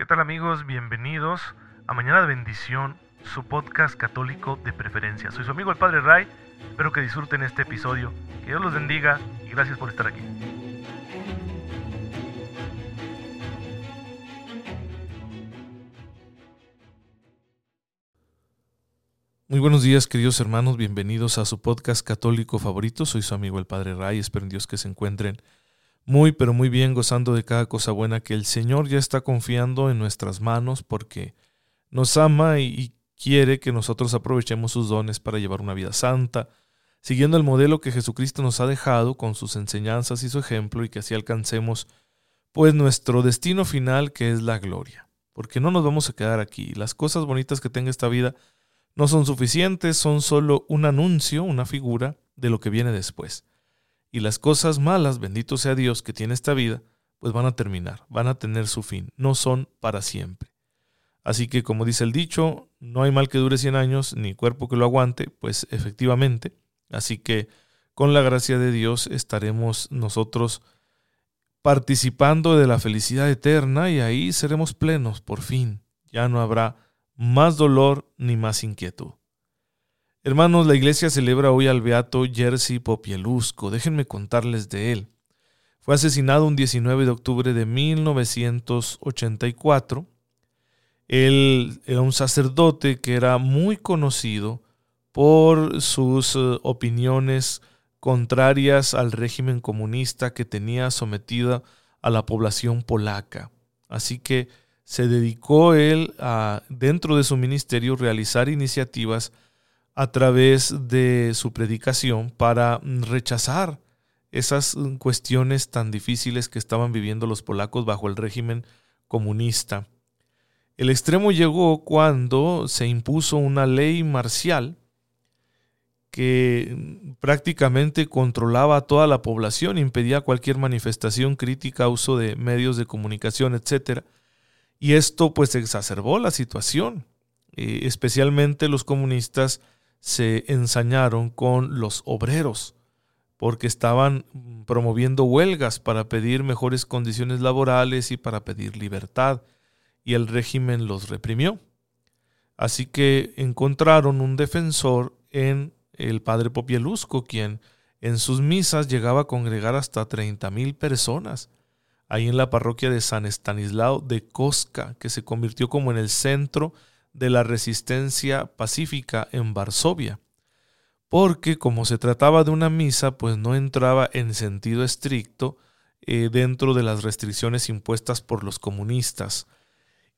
¿Qué tal amigos? Bienvenidos a Mañana de Bendición, su podcast católico de preferencia. Soy su amigo el Padre Ray, espero que disfruten este episodio, que Dios los bendiga y gracias por estar aquí. Muy buenos días queridos hermanos, bienvenidos a su podcast católico favorito, soy su amigo el Padre Ray, espero en Dios que se encuentren muy pero muy bien gozando de cada cosa buena que el Señor ya está confiando en nuestras manos porque nos ama y, quiere que nosotros aprovechemos sus dones para llevar una vida santa, siguiendo el modelo que Jesucristo nos ha dejado con sus enseñanzas y su ejemplo y que así alcancemos pues nuestro destino final que es la gloria. Porque no nos vamos a quedar aquí. Las cosas bonitas que tenga esta vida no son suficientes, son solo un anuncio, una figura de lo que viene después. Y las cosas malas, bendito sea Dios, que tiene esta vida, pues van a terminar, van a tener su fin, no son para siempre. Así que, como dice el dicho, no hay mal que dure 100 años, ni cuerpo que lo aguante, pues efectivamente. Así que, con la gracia de Dios, estaremos nosotros participando de la felicidad eterna y ahí seremos plenos, por fin. Ya no habrá más dolor ni más inquietud. Hermanos, la iglesia celebra hoy al beato Jerzy Popielusco. Déjenme contarles de él. Fue asesinado un 19 de octubre de 1984. Él era un sacerdote que era muy conocido por sus eh, opiniones contrarias al régimen comunista que tenía sometida a la población polaca. Así que se dedicó él a, dentro de su ministerio, realizar iniciativas a través de su predicación para rechazar esas cuestiones tan difíciles que estaban viviendo los polacos bajo el régimen comunista. El extremo llegó cuando se impuso una ley marcial que prácticamente controlaba a toda la población, impedía cualquier manifestación crítica, uso de medios de comunicación, etc. Y esto pues exacerbó la situación. Eh, especialmente los comunistas se ensañaron con los obreros porque estaban promoviendo huelgas para pedir mejores condiciones laborales y para pedir libertad, y el régimen los reprimió. Así que encontraron un defensor en el padre Popielusco, quien en sus misas llegaba a congregar hasta 30.000 personas ahí en la parroquia de San Estanislao de Cosca, que se convirtió como en el centro de la resistencia pacífica en Varsovia. Porque como se trataba de una misa, pues no entraba en sentido estricto eh, dentro de las restricciones impuestas por los comunistas.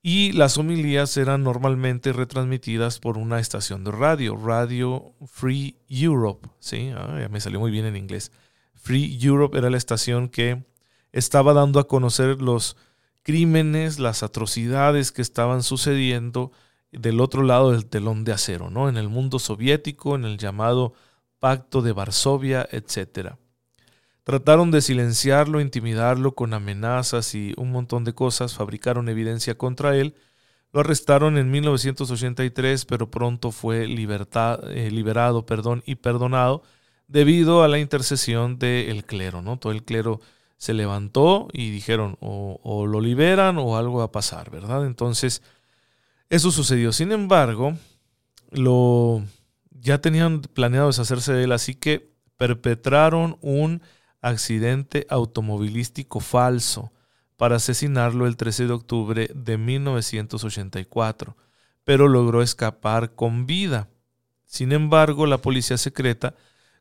Y las homilías eran normalmente retransmitidas por una estación de radio, Radio Free Europe. Sí, ah, ya me salió muy bien en inglés. Free Europe era la estación que estaba dando a conocer los crímenes, las atrocidades que estaban sucediendo del otro lado del telón de acero, ¿no? En el mundo soviético, en el llamado Pacto de Varsovia, etc. Trataron de silenciarlo, intimidarlo con amenazas y un montón de cosas, fabricaron evidencia contra él, lo arrestaron en 1983, pero pronto fue eh, liberado perdón, y perdonado debido a la intercesión del clero, ¿no? Todo el clero se levantó y dijeron o, lo liberan o algo va a pasar, ¿verdad? Entonces, eso sucedió. Sin embargo, lo ya tenían planeado deshacerse de él, así que perpetraron un accidente automovilístico falso para asesinarlo el 13 de octubre de 1984, pero logró escapar con vida. Sin embargo, la policía secreta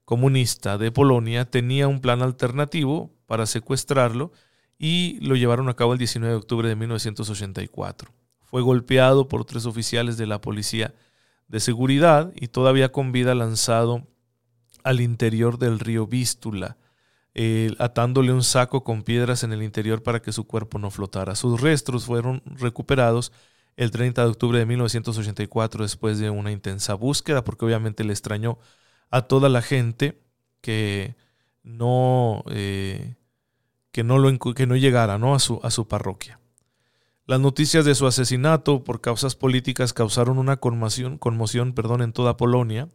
comunista de Polonia tenía un plan alternativo para secuestrarlo y lo llevaron a cabo el 19 de octubre de 1984. Fue golpeado por tres oficiales de la policía de seguridad y todavía con vida lanzado al interior del río Vístula, atándole un saco con piedras en el interior para que su cuerpo no flotara. Sus restos fueron recuperados el 30 de octubre de 1984 después de una intensa búsqueda, porque obviamente le extrañó a toda la gente que no, eh, que no, lo, que no llegara ¿no? A, su, a su parroquia. Las noticias de su asesinato por causas políticas causaron una conmoción, conmoción perdón, en toda Polonia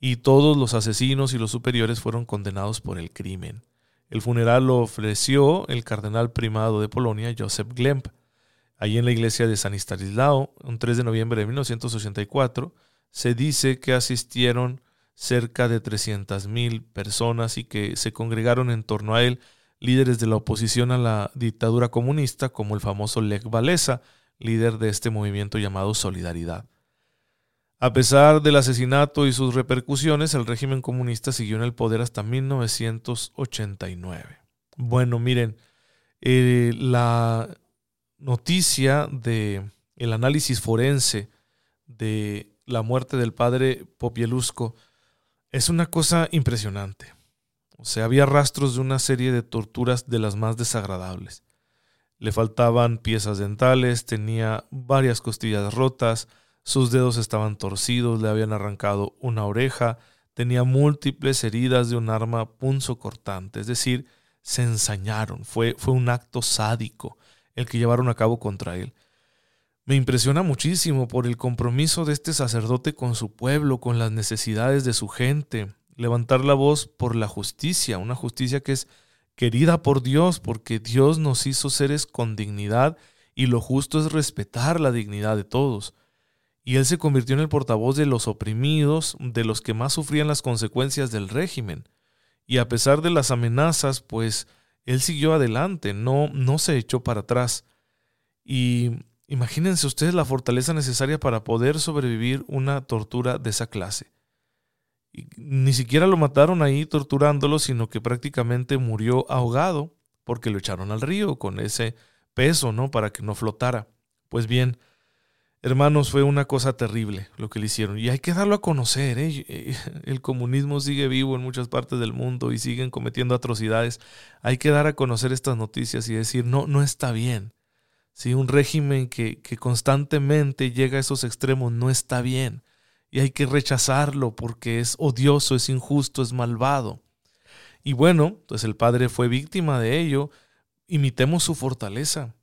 y todos los asesinos y los superiores fueron condenados por el crimen. El funeral lo ofreció el cardenal primado de Polonia, Joseph Glemp. Allí en la iglesia de San Istarislao, un 3 de noviembre de 1984, se dice que asistieron cerca de 300.000 personas y que se congregaron en torno a él líderes de la oposición a la dictadura comunista, como el famoso Lech Walesa, líder de este movimiento llamado Solidaridad. A pesar del asesinato y sus repercusiones, el régimen comunista siguió en el poder hasta 1989. Bueno, miren, eh, la noticia de el análisis forense de la muerte del padre Popielusco es una cosa impresionante. O sea, había rastros de una serie de torturas de las más desagradables. Le faltaban piezas dentales, tenía varias costillas rotas, sus dedos estaban torcidos, le habían arrancado una oreja, tenía múltiples heridas de un arma punzocortante, es decir, se ensañaron, fue, fue un acto sádico el que llevaron a cabo contra él. Me impresiona muchísimo por el compromiso de este sacerdote con su pueblo, con las necesidades de su gente, levantar la voz por la justicia, una justicia que es querida por Dios, porque Dios nos hizo seres con dignidad y lo justo es respetar la dignidad de todos y él se convirtió en el portavoz de los oprimidos, de los que más sufrían las consecuencias del régimen. Y a pesar de las amenazas, pues él siguió adelante, no, no se echó para atrás. Y imagínense ustedes la fortaleza necesaria para poder sobrevivir una tortura de esa clase. Y ni siquiera lo mataron ahí torturándolo, sino que prácticamente murió ahogado porque lo echaron al río con ese peso, ¿no? Para que no flotara. Pues bien, Hermanos, fue una cosa terrible lo que le hicieron. Y hay que darlo a conocer. ¿eh? eh el comunismo sigue vivo en muchas partes del mundo y siguen cometiendo atrocidades. Hay que dar a conocer estas noticias y decir, no, no está bien. Si un régimen que, que constantemente llega a esos extremos no está bien. Y hay que rechazarlo porque es odioso, es injusto, es malvado. Y bueno, pues el padre fue víctima de ello. Imitemos su fortaleza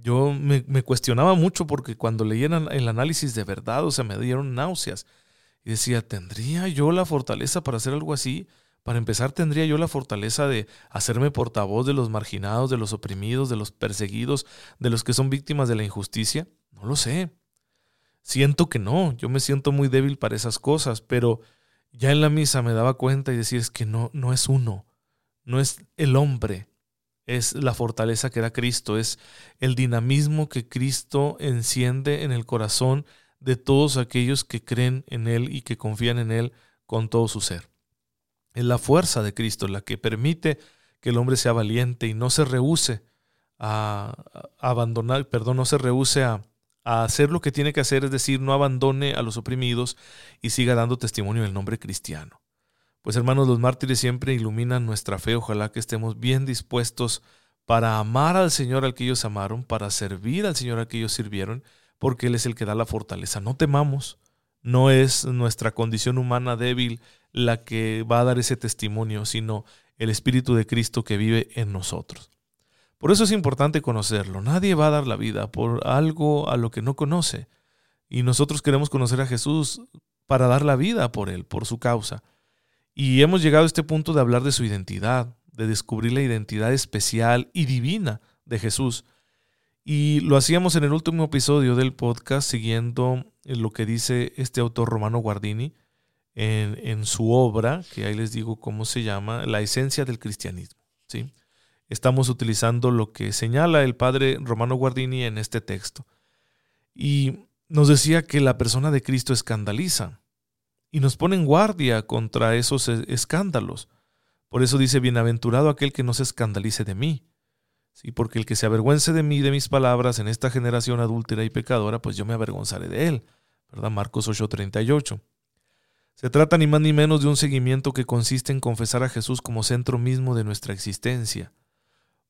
yo me, cuestionaba mucho porque cuando leía el análisis de verdad, o sea, me dieron náuseas. Y decía, ¿tendría yo la fortaleza para hacer algo así? Para empezar, ¿tendría yo la fortaleza de hacerme portavoz de los marginados, de los oprimidos, de los perseguidos, de los que son víctimas de la injusticia? No lo sé. Siento que no, yo me siento muy débil para esas cosas, pero ya en la misa me daba cuenta y decía, es que no, no es uno, no es el hombre, es la fortaleza que da Cristo, es el dinamismo que Cristo enciende en el corazón de todos aquellos que creen en Él y que confían en Él con todo su ser. Es la fuerza de Cristo la que permite que el hombre sea valiente y no se rehúse a, abandonar, perdón, no se rehúse a, a hacer lo que tiene que hacer, es decir, no abandone a los oprimidos y siga dando testimonio del nombre cristiano. Pues hermanos, los mártires siempre iluminan nuestra fe. Ojalá que estemos bien dispuestos para amar al Señor al que ellos amaron, para servir al Señor al que ellos sirvieron, porque Él es el que da la fortaleza. No temamos. No es nuestra condición humana débil la que va a dar ese testimonio, sino el Espíritu de Cristo que vive en nosotros. Por eso es importante conocerlo. Nadie va a dar la vida por algo a lo que no conoce. Y nosotros queremos conocer a Jesús para dar la vida por Él, por su causa. Y hemos llegado a este punto de hablar de su identidad, de descubrir la identidad especial y divina de Jesús. Y lo hacíamos en el último episodio del podcast siguiendo lo que dice este autor romano Guardini en, en su obra, que ahí les digo cómo se llama, La esencia del cristianismo. ¿sí? Estamos utilizando lo que señala el padre Romano Guardini en este texto. Y nos decía que la persona de Cristo escandaliza y nos pone en guardia contra esos escándalos. Por eso dice, bienaventurado aquel que no se escandalice de mí. Sí, porque el que se avergüence de mí de mis palabras en esta generación adúltera y pecadora, pues yo me avergonzaré de él. ¿Verdad? Marcos 8:38. Se trata ni más ni menos de un seguimiento que consiste en confesar a Jesús como centro mismo de nuestra existencia.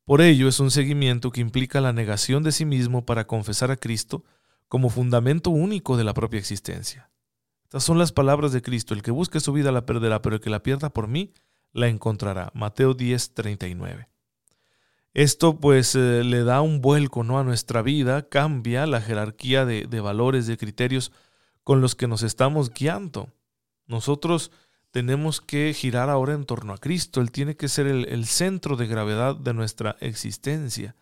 Por ello es un seguimiento que implica la negación de sí mismo para confesar a Cristo como fundamento único de la propia existencia. Estas son las palabras de Cristo. El que busque su vida la perderá, pero el que la pierda por mí la encontrará. Mateo 10, 39. Esto pues eh, le da un vuelco ¿no? a nuestra vida, cambia la jerarquía de, valores, de criterios con los que nos estamos guiando. Nosotros tenemos que girar ahora en torno a Cristo. Él tiene que ser el, centro de gravedad de nuestra existencia.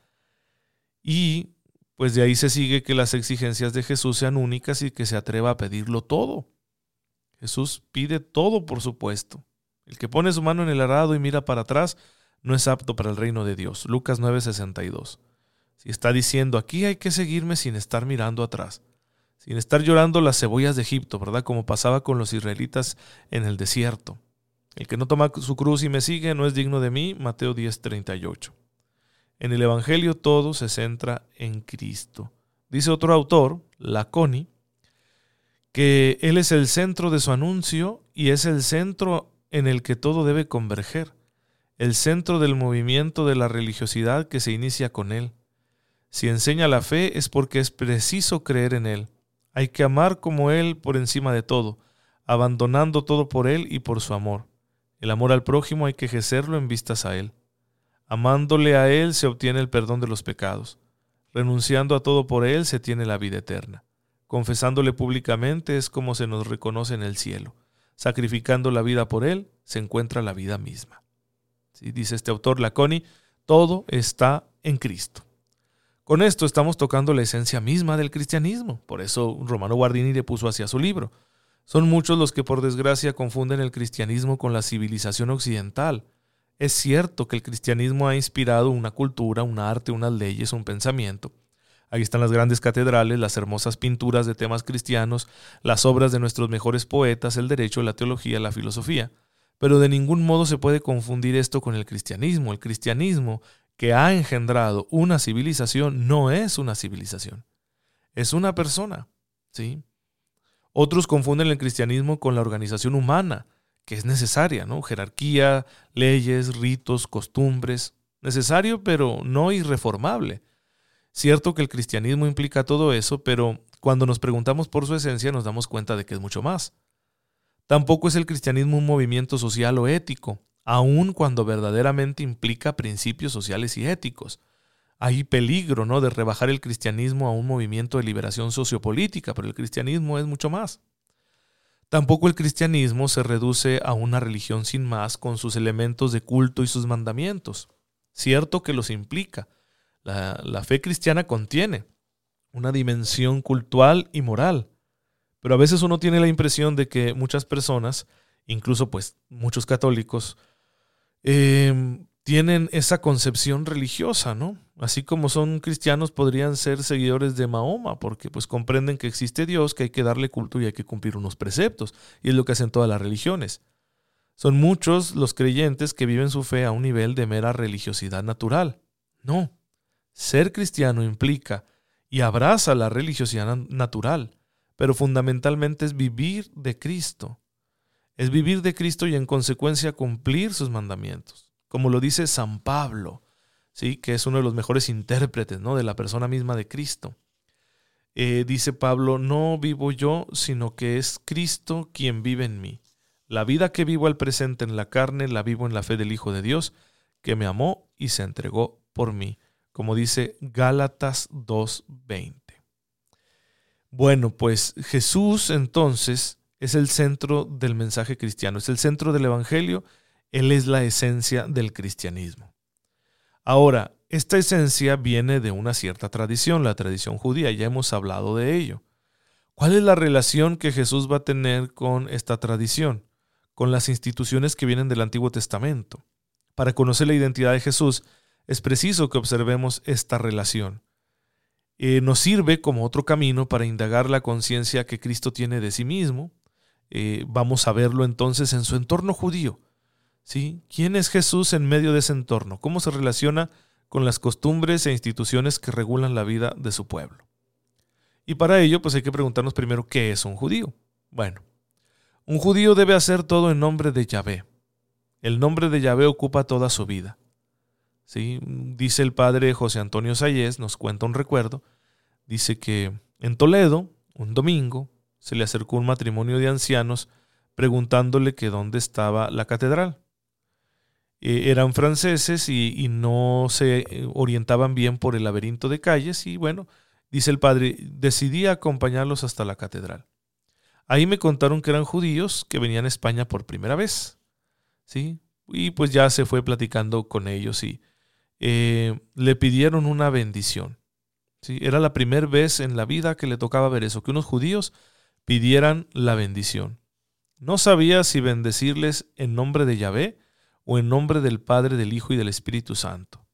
Y pues de ahí se sigue que las exigencias de Jesús sean únicas y que se atreva a pedirlo todo. Jesús pide todo, por supuesto. El que pone su mano en el arado y mira para atrás no es apto para el reino de Dios. Lucas 9:62. Si está diciendo, aquí hay que seguirme sin estar mirando atrás, sin estar llorando las cebollas de Egipto, ¿verdad? Como pasaba con los israelitas en el desierto. El que no toma su cruz y me sigue no es digno de mí. Mateo 10:38. En el Evangelio todo se centra en Cristo. Dice otro autor, Laconi, que Él es el centro de su anuncio y es el centro en el que todo debe converger, el centro del movimiento de la religiosidad que se inicia con Él. Si enseña la fe es porque es preciso creer en Él. Hay que amar como Él por encima de todo, abandonando todo por Él y por su amor. El amor al prójimo hay que ejercerlo en vistas a Él. Amándole a Él se obtiene el perdón de los pecados. Renunciando a todo por Él se tiene la vida eterna. Confesándole públicamente es como se nos reconoce en el cielo. Sacrificando la vida por Él se encuentra la vida misma. Dice este autor Laconi, todo está en Cristo. Con esto estamos tocando la esencia misma del cristianismo. Por eso Romano Guardini le puso hacia su libro. Son muchos los que por desgracia confunden el cristianismo con la civilización occidental es cierto que el cristianismo ha inspirado una cultura, un arte, unas leyes, un pensamiento. Ahí están las grandes catedrales, las hermosas pinturas de temas cristianos, las obras de nuestros mejores poetas, el derecho, la teología, la filosofía. Pero de ningún modo se puede confundir esto con el cristianismo. El cristianismo que ha engendrado una civilización no es una civilización. Es una persona. ¿sí? Otros confunden el cristianismo con la organización humana que es necesaria, ¿no? Jerarquía, leyes, ritos, costumbres, necesario pero no irreformable. Cierto que el cristianismo implica todo eso, pero cuando nos preguntamos por su esencia nos damos cuenta de que es mucho más. Tampoco es el cristianismo un movimiento social o ético, aun cuando verdaderamente implica principios sociales y éticos. Hay peligro, ¿no?, de rebajar el cristianismo a un movimiento de liberación sociopolítica, pero el cristianismo es mucho más. Tampoco el cristianismo se reduce a una religión sin más con sus elementos de culto y sus mandamientos. Cierto que los implica. La, fe cristiana contiene una dimensión cultural y moral. Pero a veces uno tiene la impresión de que muchas personas, incluso pues muchos católicos, eh, tienen esa concepción religiosa, ¿no? Así como son cristianos, podrían ser seguidores de Mahoma, porque pues comprenden que existe Dios, que hay que darle culto y hay que cumplir unos preceptos, y es lo que hacen todas las religiones. Son muchos los creyentes que viven su fe a un nivel de mera religiosidad natural. No, ser cristiano implica y abraza la religiosidad natural, pero fundamentalmente es vivir de Cristo. Es vivir de Cristo y en consecuencia cumplir sus mandamientos como lo dice San Pablo, ¿sí? que es uno de los mejores intérpretes ¿no? de la persona misma de Cristo. Eh, dice Pablo, no vivo yo, sino que es Cristo quien vive en mí. La vida que vivo al presente en la carne, la vivo en la fe del Hijo de Dios, que me amó y se entregó por mí, como dice Gálatas 2.20. Bueno, pues Jesús entonces es el centro del mensaje cristiano, es el centro del Evangelio él es la esencia del cristianismo. Ahora, esta esencia viene de una cierta tradición, la tradición judía, ya hemos hablado de ello. ¿Cuál es la relación que Jesús va a tener con esta tradición, con las instituciones que vienen del Antiguo Testamento? Para conocer la identidad de Jesús, es preciso que observemos esta relación. Eh, nos sirve como otro camino para indagar la conciencia que Cristo tiene de sí mismo. Eh, vamos a verlo entonces en su entorno judío, ¿Sí? ¿Quién es Jesús en medio de ese entorno? ¿Cómo se relaciona con las costumbres e instituciones que regulan la vida de su pueblo? Y para ello, pues hay que preguntarnos primero qué es un judío. Bueno, un judío debe hacer todo en nombre de Yahvé. El nombre de Yahvé ocupa toda su vida. ¿Sí? Dice el padre José Antonio Sayés, nos cuenta un recuerdo, dice que en Toledo, un domingo, se le acercó un matrimonio de ancianos preguntándole que dónde estaba la catedral. Eh, eran franceses y, no se eh, orientaban bien por el laberinto de calles y bueno, dice el padre, decidí acompañarlos hasta la catedral. Ahí me contaron que eran judíos que venían a España por primera vez. ¿sí? Y pues ya se fue platicando con ellos y eh, le pidieron una bendición. ¿sí? Era la primera vez en la vida que le tocaba ver eso, que unos judíos pidieran la bendición. No sabía si bendecirles en nombre de Yahvé o en nombre del Padre, del Hijo y del Espíritu Santo.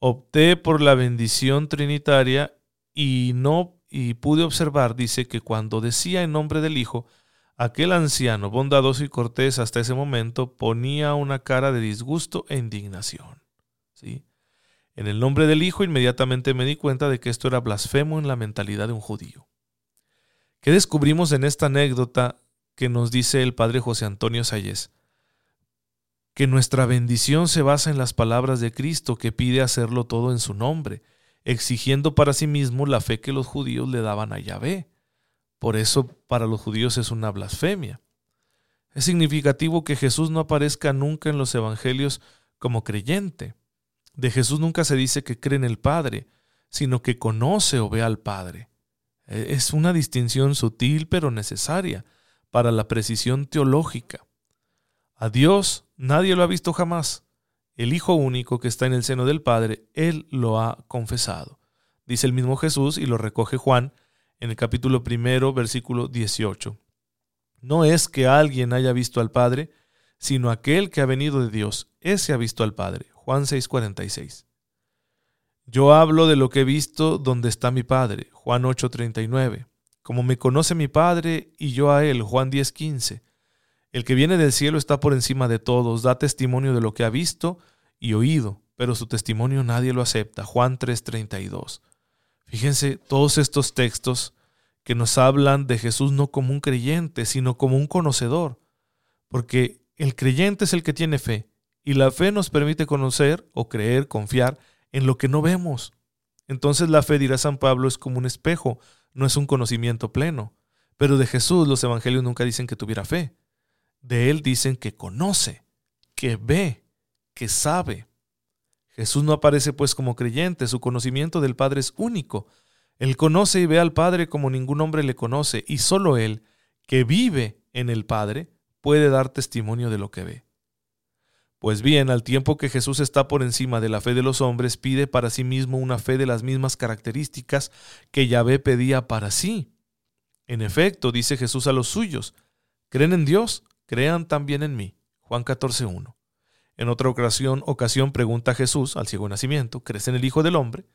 Opté por la bendición trinitaria y no y pude observar, dice que cuando decía en nombre del Hijo, aquel anciano bondadoso y cortés hasta ese momento ponía una cara de disgusto e indignación. ¿sí? En el nombre del Hijo inmediatamente me di cuenta de que esto era blasfemo en la mentalidad de un judío. ¿Qué descubrimos en esta anécdota que nos dice el padre José Antonio Sayes? Que nuestra bendición se basa en las palabras de Cristo que pide hacerlo todo en su nombre, exigiendo para sí mismo la fe que los judíos le daban a Yahvé. Por eso para los judíos es una blasfemia. Es significativo que Jesús no aparezca nunca en los evangelios como creyente. De Jesús nunca se dice que cree en el Padre, sino que conoce o ve al Padre. E, es una distinción sutil pero necesaria para la precisión teológica. A Dios nadie lo ha visto jamás. El Hijo único que está en el seno del Padre, Él lo ha confesado. Dice el mismo Jesús y lo recoge Juan en el capítulo primero, versículo 18. No es que alguien haya visto al Padre, sino aquel que ha venido de Dios, ese ha visto al Padre. Juan 6:46. Yo hablo de lo que he visto donde está mi Padre. Juan 8:39. Como me conoce mi Padre y yo a Él. Juan 10:15. El que viene del cielo está por encima de todos, da testimonio de lo que ha visto y oído, pero su testimonio nadie lo acepta. Juan 3:32. Fíjense todos estos textos que nos hablan de Jesús no como un creyente, sino como un conocedor, porque el creyente es el que tiene fe, y la fe nos permite conocer o creer, confiar en lo que no vemos. Entonces la fe, dirá San Pablo, es como un espejo, no es un conocimiento pleno. Pero de Jesús los evangelios nunca dicen que tuviera fe. De Él dicen que conoce, que ve, que sabe. Jesús no aparece pues como creyente, su conocimiento del Padre es único. Él conoce y ve al Padre como ningún hombre le conoce, y solo Él, que vive en el Padre, puede dar testimonio de lo que ve. Pues bien, al tiempo que Jesús está por encima de la fe de los hombres, pide para sí mismo una fe de las mismas características que Yahvé pedía para sí. En efecto, dice Jesús a los suyos, ¿creen en Dios? Crean también en mí. Juan 14.1. En otra ocasión, ocasión pregunta Jesús al ciego nacimiento, ¿crees en el Hijo del Hombre?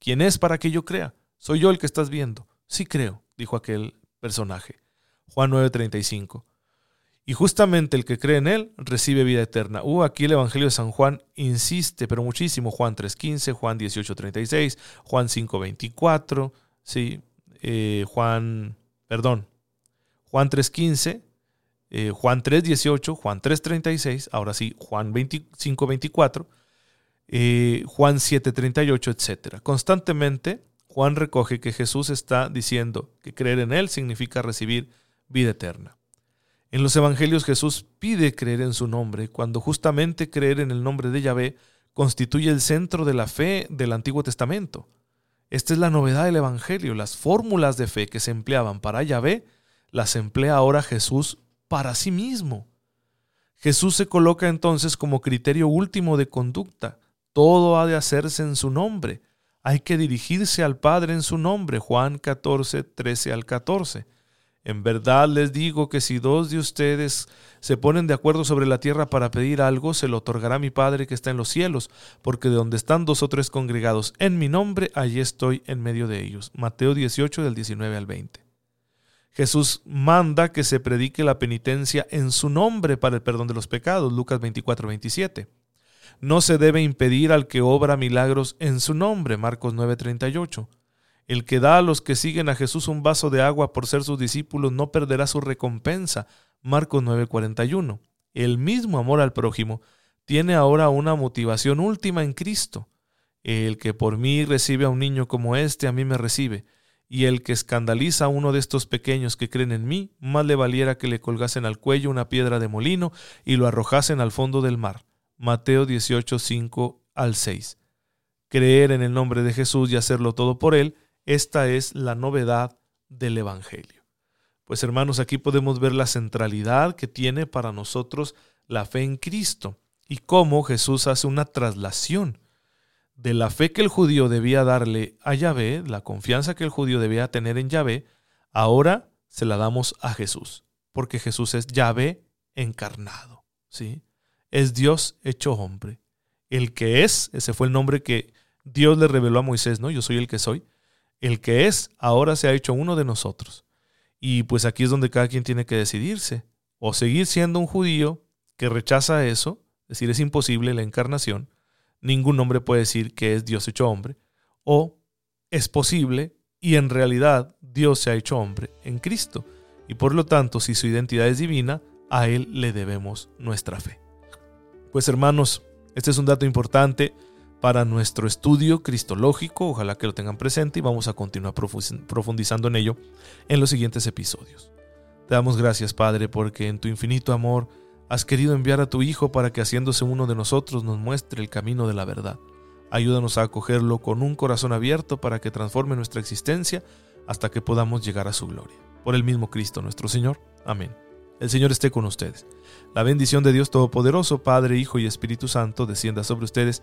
¿Quién es para que yo crea? Soy yo el que estás viendo. Sí creo, dijo aquel personaje. Juan 9:35. Y justamente el que cree en él recibe vida eterna. Uh, aquí el Evangelio de San Juan insiste, pero muchísimo. Juan 3.15, Juan 18.36, Juan 5.24, ¿sí? Eh, Juan, perdón, Juan 3.15, eh, Juan 3.18, Juan 3.36, ahora sí, Juan 25.24, eh, Juan 7.38, etc. Constantemente Juan recoge que Jesús está diciendo que creer en Él significa recibir vida eterna. En los Evangelios Jesús pide creer en su nombre, cuando justamente creer en el nombre de Yahvé constituye el centro de la fe del Antiguo Testamento. Esta es la novedad del Evangelio. Las fórmulas de fe que se empleaban para Yahvé las emplea ahora Jesús para sí mismo. Jesús se coloca entonces como criterio último de conducta. Todo ha de hacerse en su nombre. Hay que dirigirse al Padre en su nombre. Juan 14, 13 al 14. En verdad les digo que si dos de ustedes se ponen de acuerdo sobre la tierra para pedir algo, se lo otorgará mi Padre que está en los cielos, porque de donde están dos o tres congregados en mi nombre, allí estoy en medio de ellos. Mateo 18 del 19 al 20. Jesús manda que se predique la penitencia en su nombre para el perdón de los pecados, Lucas 24, 27. No se debe impedir al que obra milagros en su nombre, Marcos 9, 38. El que da a los que siguen a Jesús un vaso de agua por ser sus discípulos no perderá su recompensa, Marcos 9, 41. El mismo amor al prójimo tiene ahora una motivación última en Cristo. El que por mí recibe a un niño como este, a mí me recibe y el que escandaliza a uno de estos pequeños que creen en mí, más le valiera que le colgasen al cuello una piedra de molino y lo arrojasen al fondo del mar. Mateo 18, 5 al 6. Creer en el nombre de Jesús y hacerlo todo por Él, esta es la novedad del Evangelio. Pues hermanos, aquí podemos ver la centralidad que tiene para nosotros la fe en Cristo y cómo Jesús hace una traslación de la fe que el judío debía darle a Yahvé, la confianza que el judío debía tener en Yahvé, ahora se la damos a Jesús, porque Jesús es Yahvé encarnado, ¿sí? Es Dios hecho hombre. El que es, ese fue el nombre que Dios le reveló a Moisés, ¿no? Yo soy el que soy. El que es, ahora se ha hecho uno de nosotros. Y pues aquí es donde cada quien tiene que decidirse. O seguir siendo un judío que rechaza eso, es decir, es imposible la encarnación, ningún hombre puede decir que es Dios hecho hombre, o es posible y en realidad Dios se ha hecho hombre en Cristo. Y por lo tanto, si su identidad es divina, a Él le debemos nuestra fe. Pues hermanos, este es un dato importante para nuestro estudio cristológico, ojalá que lo tengan presente y vamos a continuar profundizando en ello en los siguientes episodios. Te damos gracias, Padre, porque en tu infinito amor has querido enviar a tu Hijo para que haciéndose uno de nosotros nos muestre el camino de la verdad. Ayúdanos a acogerlo con un corazón abierto para que transforme nuestra existencia hasta que podamos llegar a su gloria. Por el mismo Cristo nuestro Señor. Amén. El Señor esté con ustedes. La bendición de Dios Todopoderoso, Padre, Hijo y Espíritu Santo, descienda sobre ustedes